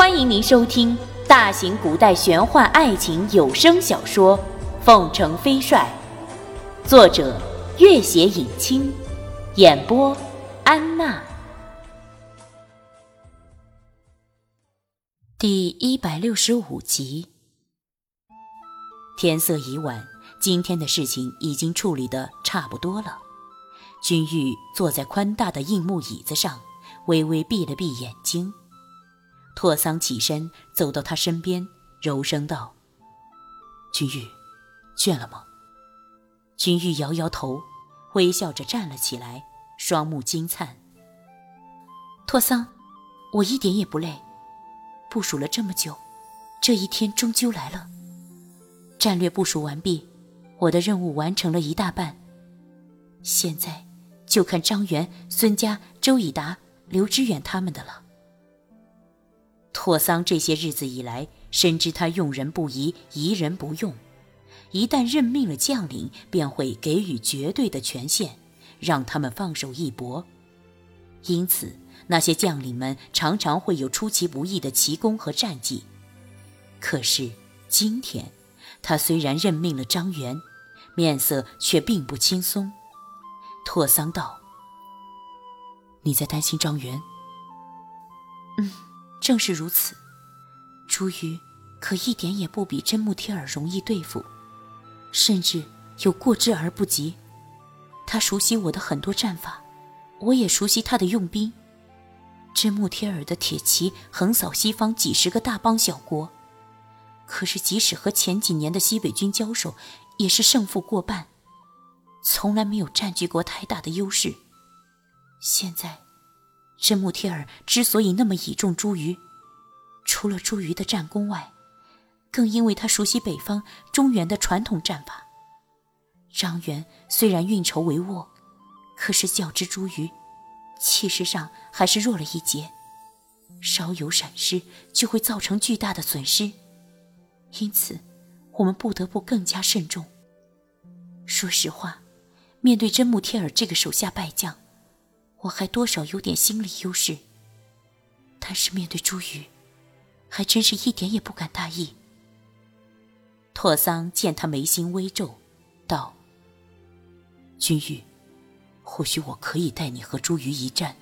欢迎您收听大型古代玄幻爱情有声小说《凤城飞帅》，作者：月写影清，演播：安娜。第一百六十五集。天色已晚，今天的事情已经处理的差不多了。君玉坐在宽大的硬木椅子上，微微闭了闭眼睛。拓桑起身走到他身边，柔声道：“君玉，倦了吗？”君玉摇摇头，微笑着站了起来，双目金灿。拓桑，我一点也不累。部署了这么久，这一天终究来了。战略部署完毕，我的任务完成了一大半。现在就看张元、孙家、周以达、刘知远他们的了。拓桑这些日子以来，深知他用人不疑，疑人不用。一旦任命了将领，便会给予绝对的权限，让他们放手一搏。因此，那些将领们常常会有出其不意的奇功和战绩。可是今天，他虽然任命了张元，面色却并不轻松。拓桑道：“你在担心张元？”“嗯。”正是如此，朱瑜可一点也不比真木贴尔容易对付，甚至有过之而不及。他熟悉我的很多战法，我也熟悉他的用兵。真木贴尔的铁骑横扫西方几十个大邦小国，可是即使和前几年的西北军交手，也是胜负过半，从来没有占据过太大的优势。现在。真木贴尔之所以那么倚重朱瑜，除了朱瑜的战功外，更因为他熟悉北方中原的传统战法。张元虽然运筹帷幄，可是较之朱瑜，气势上还是弱了一截，稍有闪失就会造成巨大的损失。因此，我们不得不更加慎重。说实话，面对真木贴尔这个手下败将。我还多少有点心理优势，但是面对朱宇，还真是一点也不敢大意。拓桑见他眉心微皱，道：“君玉，或许我可以带你和朱瑜一战。”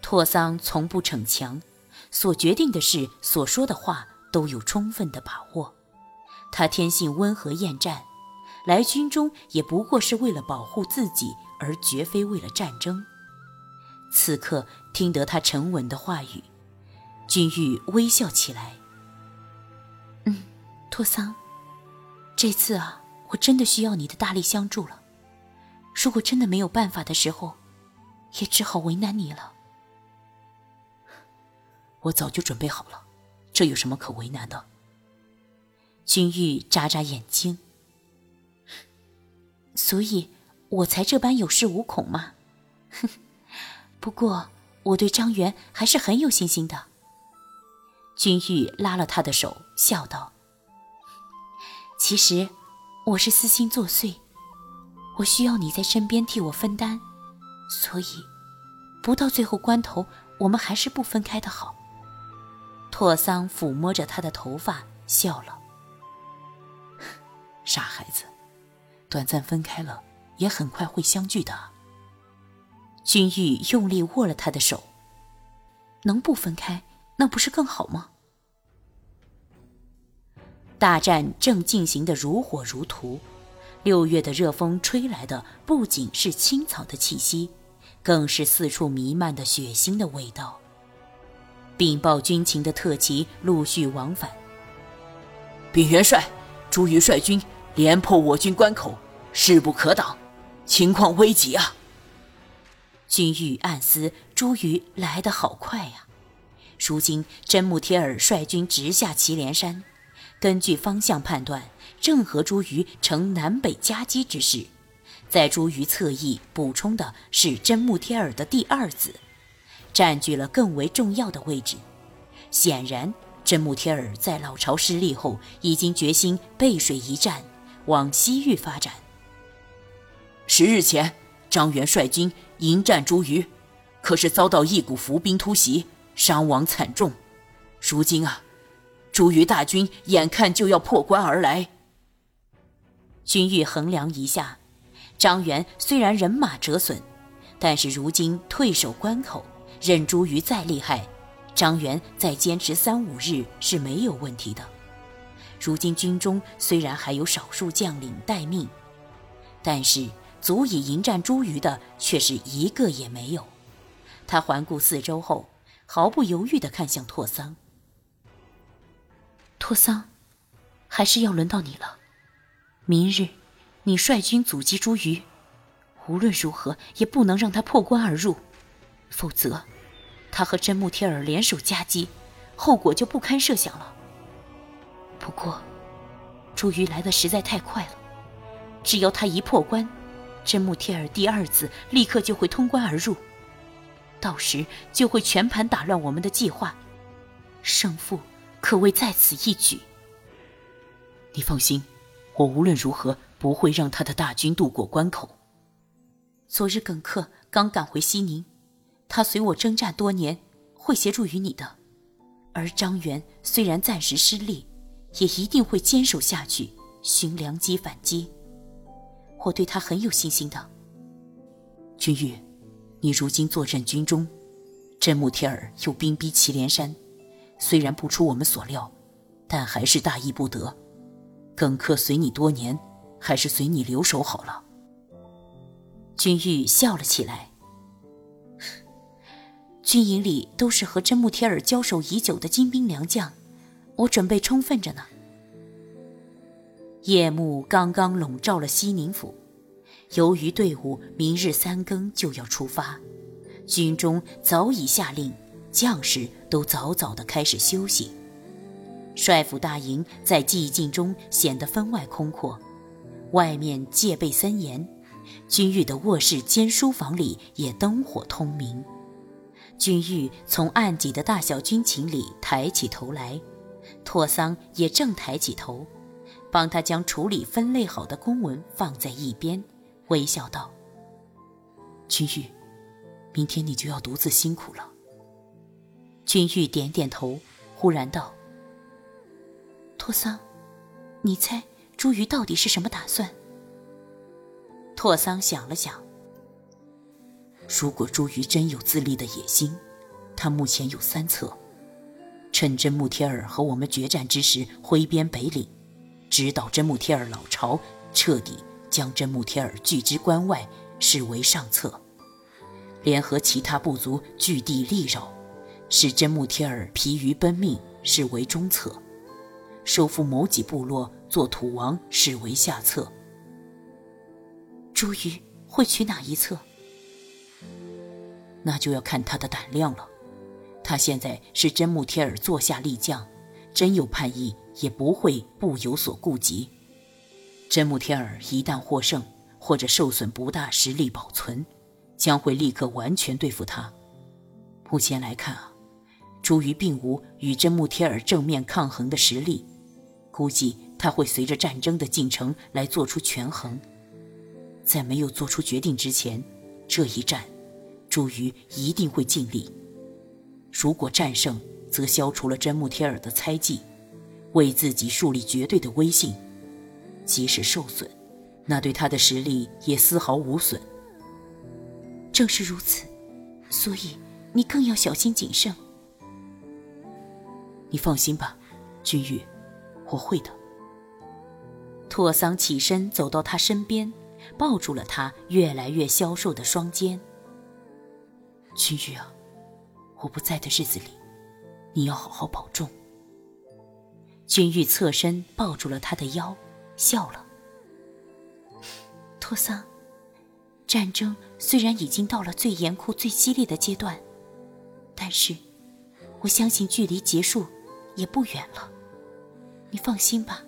拓桑从不逞强，所决定的事、所说的话都有充分的把握。他天性温和厌战，来军中也不过是为了保护自己。而绝非为了战争。此刻听得他沉稳的话语，君玉微笑起来。嗯，托桑，这次啊，我真的需要你的大力相助了。如果真的没有办法的时候，也只好为难你了。我早就准备好了，这有什么可为难的？君玉眨眨眼睛。所以。我才这般有恃无恐嘛，哼！不过我对张元还是很有信心的。君玉拉了他的手，笑道：“其实我是私心作祟，我需要你在身边替我分担，所以不到最后关头，我们还是不分开的好。”拓桑抚摸着他的头发，笑了：“ 傻孩子，短暂分开了。”也很快会相聚的。君玉用力握了他的手，能不分开，那不是更好吗？大战正进行的如火如荼，六月的热风吹来的不仅是青草的气息，更是四处弥漫的血腥的味道。禀报军情的特骑陆续往返。禀元帅，朱瑜率军连破我军关口，势不可挡。情况危急啊！君玉暗思：朱瑜来得好快呀！如今真木贴尔率军直下祁连山，根据方向判断，正和朱瑜呈南北夹击之势。在朱瑜侧翼补充的是真木贴尔的第二子，占据了更为重要的位置。显然，真木贴尔在老巢失利后，已经决心背水一战，往西域发展。十日前，张元率军迎战朱瑜，可是遭到一股伏兵突袭，伤亡惨重。如今啊，朱于大军眼看就要破关而来。君玉衡量一下，张元虽然人马折损，但是如今退守关口，任朱于再厉害，张元再坚持三五日是没有问题的。如今军中虽然还有少数将领待命，但是足以迎战朱于的却是一个也没有。他环顾四周后，毫不犹豫地看向拓桑。拓桑，还是要轮到你了。明日，你率军阻击朱瑜，无论如何也不能让他破关而入，否则，他和真木贴尔联手夹击，后果就不堪设想了。不过，朱瑜来的实在太快了，只要他一破关，真木贴尔第二子立刻就会通关而入，到时就会全盘打乱我们的计划，胜负可谓在此一举。你放心。我无论如何不会让他的大军渡过关口。昨日耿克刚赶回西宁，他随我征战多年，会协助于你的。而张元虽然暂时失利，也一定会坚守下去，寻良机反击。我对他很有信心的。君玉，你如今坐镇军中，真木贴尔又兵逼祁连山，虽然不出我们所料，但还是大意不得。耿克随你多年，还是随你留守好了。君玉笑了起来。军营里都是和真木贴尔交手已久的精兵良将，我准备充分着呢。夜幕刚刚笼罩了西宁府，由于队伍明日三更就要出发，军中早已下令，将士都早早的开始休息。帅府大营在寂静中显得分外空阔，外面戒备森严。军玉的卧室兼书房里也灯火通明。军玉从暗挤的大小军情里抬起头来，拓桑也正抬起头，帮他将处理分类好的公文放在一边，微笑道：“君玉，明天你就要独自辛苦了。”君玉点点头，忽然道。托桑，你猜朱瑜到底是什么打算？拓桑想了想，如果朱瑜真有自立的野心，他目前有三策：趁真木贴尔和我们决战之时挥鞭北岭，直捣真木贴尔老巢，彻底将真木贴尔拒之关外，视为上策；联合其他部族据地力扰，使真木贴尔疲于奔命，视为中策。收复某几部落做土王，视为下策。朱瑜会取哪一策？那就要看他的胆量了。他现在是真木贴尔座下力将，真有叛意也不会不有所顾及。真木天尔一旦获胜或者受损不大，实力保存，将会立刻完全对付他。目前来看啊，朱瑜并无与真木天尔正面抗衡的实力。估计他会随着战争的进程来做出权衡，在没有做出决定之前，这一战，朱瑜一定会尽力。如果战胜，则消除了真木天尔的猜忌，为自己树立绝对的威信；即使受损，那对他的实力也丝毫无损。正是如此，所以你更要小心谨慎。你放心吧，君玉。我会的。拓桑起身走到他身边，抱住了他越来越消瘦的双肩。君玉啊，我不在的日子里，你要好好保重。君玉侧身抱住了他的腰，笑了。托桑，战争虽然已经到了最严酷、最激烈的阶段，但是我相信距离结束也不远了。你放心吧，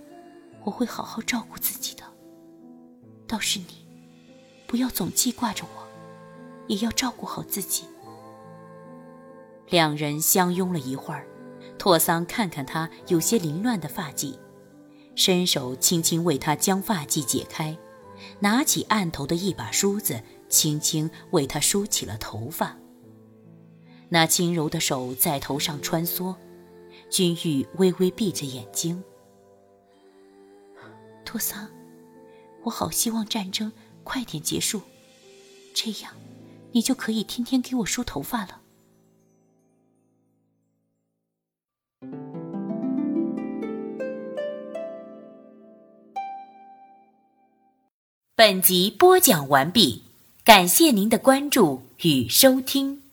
我会好好照顾自己的。倒是你，不要总记挂着我，也要照顾好自己。两人相拥了一会儿，拓桑看看他有些凌乱的发髻，伸手轻轻为他将发髻解开，拿起案头的一把梳子，轻轻为他梳起了头发。那轻柔的手在头上穿梭，君玉微微闭着眼睛。托桑，我好希望战争快点结束，这样你就可以天天给我梳头发了。本集播讲完毕感谢您的关注与收听。